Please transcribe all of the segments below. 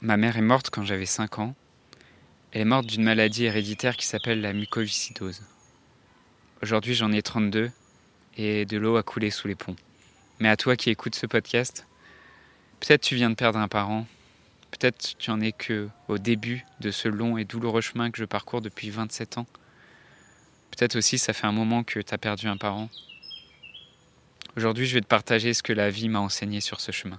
Ma mère est morte quand j'avais 5 ans. Elle est morte d'une maladie héréditaire qui s'appelle la mucoviscidose. Aujourd'hui j'en ai 32 et de l'eau a coulé sous les ponts. Mais à toi qui écoutes ce podcast, peut-être tu viens de perdre un parent, peut-être tu en es que au début de ce long et douloureux chemin que je parcours depuis 27 ans. Peut-être aussi ça fait un moment que tu as perdu un parent. Aujourd'hui je vais te partager ce que la vie m'a enseigné sur ce chemin.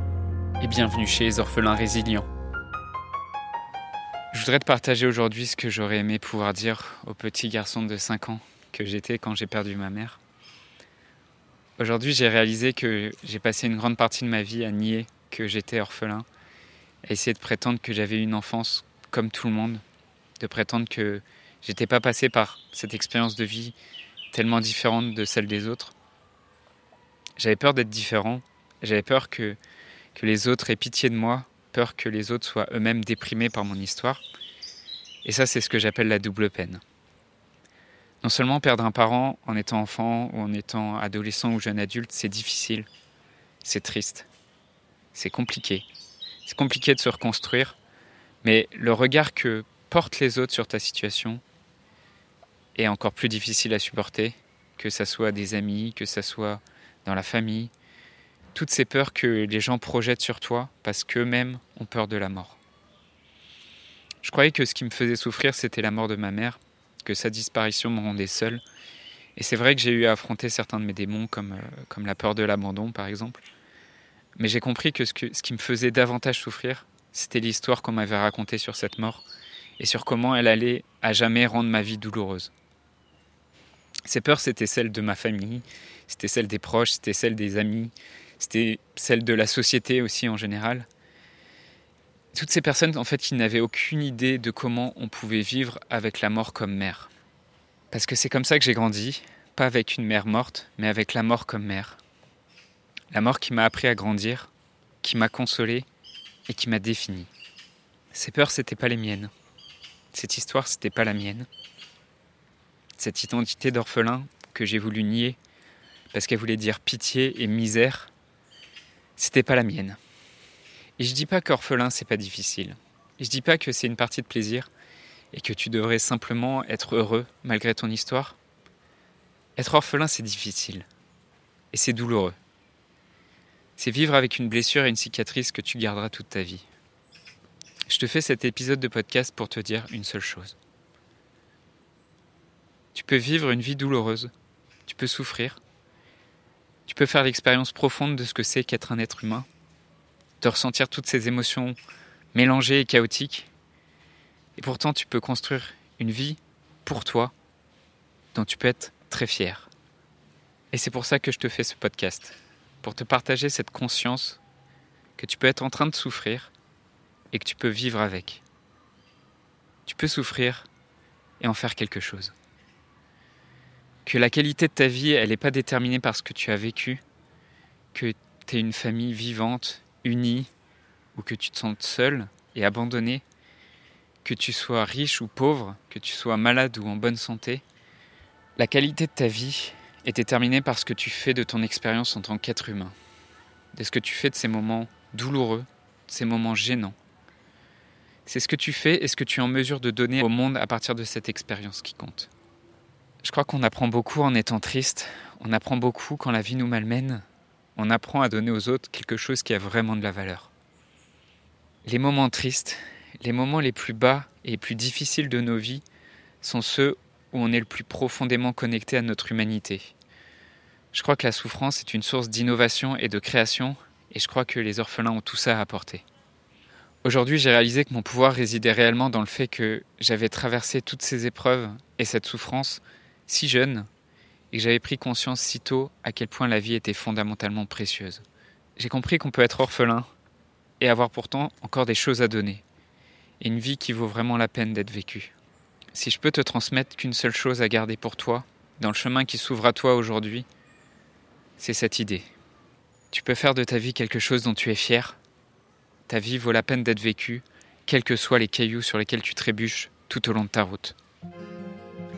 et bienvenue chez les orphelins résilients. Je voudrais te partager aujourd'hui ce que j'aurais aimé pouvoir dire au petit garçon de 5 ans que j'étais quand j'ai perdu ma mère. Aujourd'hui, j'ai réalisé que j'ai passé une grande partie de ma vie à nier que j'étais orphelin, à essayer de prétendre que j'avais une enfance comme tout le monde, de prétendre que j'étais pas passé par cette expérience de vie tellement différente de celle des autres. J'avais peur d'être différent, j'avais peur que que les autres aient pitié de moi, peur que les autres soient eux-mêmes déprimés par mon histoire. Et ça, c'est ce que j'appelle la double peine. Non seulement perdre un parent en étant enfant ou en étant adolescent ou jeune adulte, c'est difficile, c'est triste, c'est compliqué. C'est compliqué de se reconstruire, mais le regard que portent les autres sur ta situation est encore plus difficile à supporter, que ça soit des amis, que ça soit dans la famille, toutes ces peurs que les gens projettent sur toi parce qu'eux-mêmes ont peur de la mort. Je croyais que ce qui me faisait souffrir, c'était la mort de ma mère, que sa disparition me rendait seul. Et c'est vrai que j'ai eu à affronter certains de mes démons, comme, euh, comme la peur de l'abandon, par exemple. Mais j'ai compris que ce, que ce qui me faisait davantage souffrir, c'était l'histoire qu'on m'avait racontée sur cette mort, et sur comment elle allait à jamais rendre ma vie douloureuse. Ces peurs, c'était celles de ma famille, c'était celles des proches, c'était celles des amis, c'était celle de la société aussi en général. Toutes ces personnes en fait qui n'avaient aucune idée de comment on pouvait vivre avec la mort comme mère. Parce que c'est comme ça que j'ai grandi, pas avec une mère morte, mais avec la mort comme mère. La mort qui m'a appris à grandir, qui m'a consolé et qui m'a défini. Ces peurs, c'était pas les miennes. Cette histoire, c'était pas la mienne. Cette identité d'orphelin que j'ai voulu nier parce qu'elle voulait dire pitié et misère, c'était pas la mienne. Et je dis pas qu'orphelin c'est pas difficile. Je dis pas que c'est une partie de plaisir et que tu devrais simplement être heureux malgré ton histoire. Être orphelin c'est difficile et c'est douloureux. C'est vivre avec une blessure et une cicatrice que tu garderas toute ta vie. Je te fais cet épisode de podcast pour te dire une seule chose. Tu peux vivre une vie douloureuse, tu peux souffrir, tu peux faire l'expérience profonde de ce que c'est qu'être un être humain, de ressentir toutes ces émotions mélangées et chaotiques. Et pourtant, tu peux construire une vie pour toi dont tu peux être très fier. Et c'est pour ça que je te fais ce podcast, pour te partager cette conscience que tu peux être en train de souffrir et que tu peux vivre avec. Tu peux souffrir et en faire quelque chose que la qualité de ta vie, elle n'est pas déterminée par ce que tu as vécu, que tu es une famille vivante, unie, ou que tu te sens seul et abandonné, que tu sois riche ou pauvre, que tu sois malade ou en bonne santé. La qualité de ta vie est déterminée par ce que tu fais de ton expérience en tant qu'être humain, de ce que tu fais de ces moments douloureux, de ces moments gênants. C'est ce que tu fais et ce que tu es en mesure de donner au monde à partir de cette expérience qui compte. Je crois qu'on apprend beaucoup en étant triste, on apprend beaucoup quand la vie nous malmène, on apprend à donner aux autres quelque chose qui a vraiment de la valeur. Les moments tristes, les moments les plus bas et les plus difficiles de nos vies sont ceux où on est le plus profondément connecté à notre humanité. Je crois que la souffrance est une source d'innovation et de création, et je crois que les orphelins ont tout ça à apporter. Aujourd'hui, j'ai réalisé que mon pouvoir résidait réellement dans le fait que j'avais traversé toutes ces épreuves et cette souffrance si jeune et que j'avais pris conscience si tôt à quel point la vie était fondamentalement précieuse. j'ai compris qu'on peut être orphelin et avoir pourtant encore des choses à donner, et une vie qui vaut vraiment la peine d'être vécue. Si je peux te transmettre qu'une seule chose à garder pour toi, dans le chemin qui s'ouvre à toi aujourd'hui, c'est cette idée. Tu peux faire de ta vie quelque chose dont tu es fier. Ta vie vaut la peine d'être vécue, quels que soient les cailloux sur lesquels tu trébuches tout au long de ta route.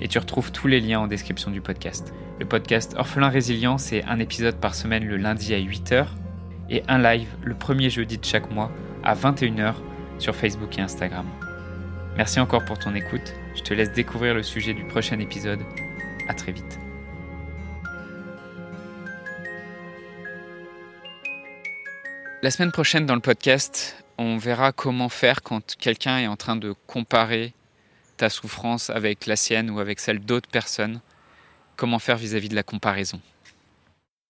et tu retrouves tous les liens en description du podcast. Le podcast Orphelin Résilient, c'est un épisode par semaine le lundi à 8h et un live le premier jeudi de chaque mois à 21h sur Facebook et Instagram. Merci encore pour ton écoute. Je te laisse découvrir le sujet du prochain épisode. À très vite. La semaine prochaine dans le podcast, on verra comment faire quand quelqu'un est en train de comparer ta souffrance avec la sienne ou avec celle d'autres personnes comment faire vis-à-vis de la comparaison?